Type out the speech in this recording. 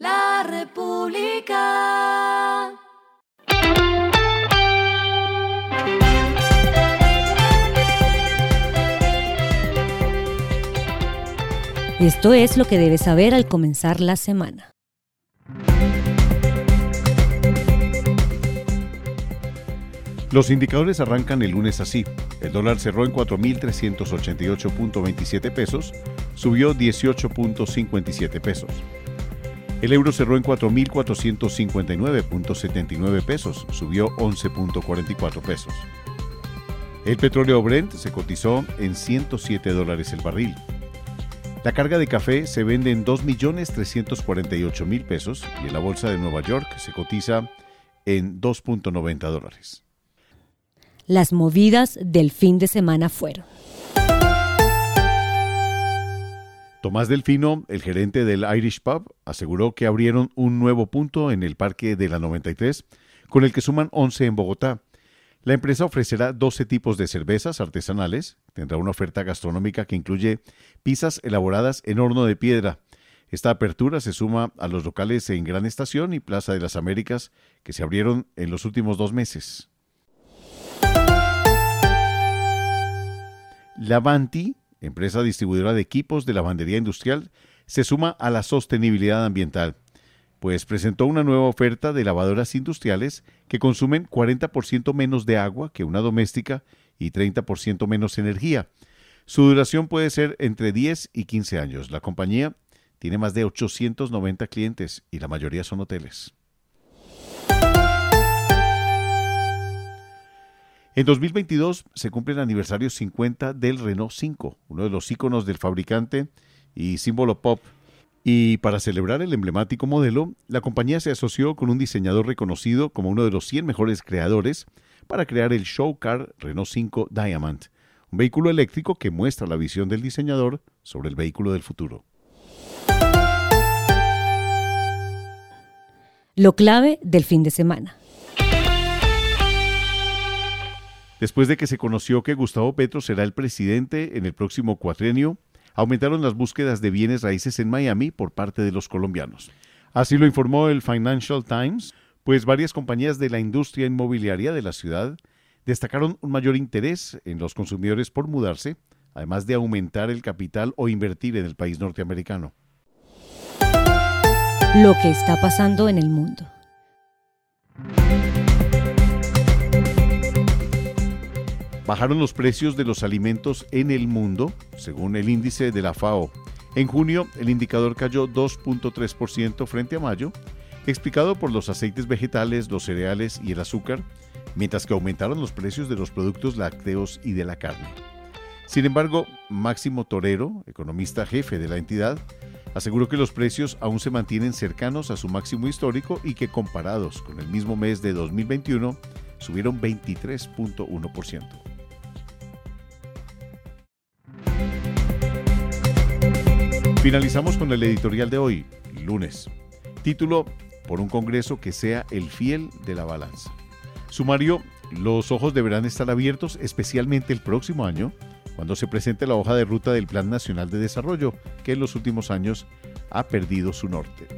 La República. Esto es lo que debes saber al comenzar la semana. Los indicadores arrancan el lunes así. El dólar cerró en 4.388.27 pesos, subió 18.57 pesos. El euro cerró en 4.459.79 pesos, subió 11.44 pesos. El petróleo Brent se cotizó en 107 dólares el barril. La carga de café se vende en 2.348.000 pesos y en la bolsa de Nueva York se cotiza en 2.90 dólares. Las movidas del fin de semana fueron. Tomás Delfino, el gerente del Irish Pub, aseguró que abrieron un nuevo punto en el Parque de la 93, con el que suman 11 en Bogotá. La empresa ofrecerá 12 tipos de cervezas artesanales, tendrá una oferta gastronómica que incluye pizzas elaboradas en horno de piedra. Esta apertura se suma a los locales en Gran Estación y Plaza de las Américas que se abrieron en los últimos dos meses. Lavanti, empresa distribuidora de equipos de lavandería industrial, se suma a la sostenibilidad ambiental pues presentó una nueva oferta de lavadoras industriales que consumen 40% menos de agua que una doméstica y 30% menos energía. Su duración puede ser entre 10 y 15 años. La compañía tiene más de 890 clientes y la mayoría son hoteles. En 2022 se cumple el aniversario 50 del Renault 5, uno de los íconos del fabricante y símbolo pop y para celebrar el emblemático modelo, la compañía se asoció con un diseñador reconocido como uno de los 100 mejores creadores para crear el Show Car Renault 5 Diamond, un vehículo eléctrico que muestra la visión del diseñador sobre el vehículo del futuro. Lo clave del fin de semana. Después de que se conoció que Gustavo Petro será el presidente en el próximo cuatrienio, aumentaron las búsquedas de bienes raíces en Miami por parte de los colombianos. Así lo informó el Financial Times, pues varias compañías de la industria inmobiliaria de la ciudad destacaron un mayor interés en los consumidores por mudarse, además de aumentar el capital o invertir en el país norteamericano. Lo que está pasando en el mundo. Bajaron los precios de los alimentos en el mundo, según el índice de la FAO. En junio, el indicador cayó 2.3% frente a mayo, explicado por los aceites vegetales, los cereales y el azúcar, mientras que aumentaron los precios de los productos lácteos y de la carne. Sin embargo, Máximo Torero, economista jefe de la entidad, aseguró que los precios aún se mantienen cercanos a su máximo histórico y que comparados con el mismo mes de 2021 subieron 23.1%. Finalizamos con el editorial de hoy, lunes. Título, por un Congreso que sea el fiel de la balanza. Sumario, los ojos deberán estar abiertos especialmente el próximo año, cuando se presente la hoja de ruta del Plan Nacional de Desarrollo, que en los últimos años ha perdido su norte.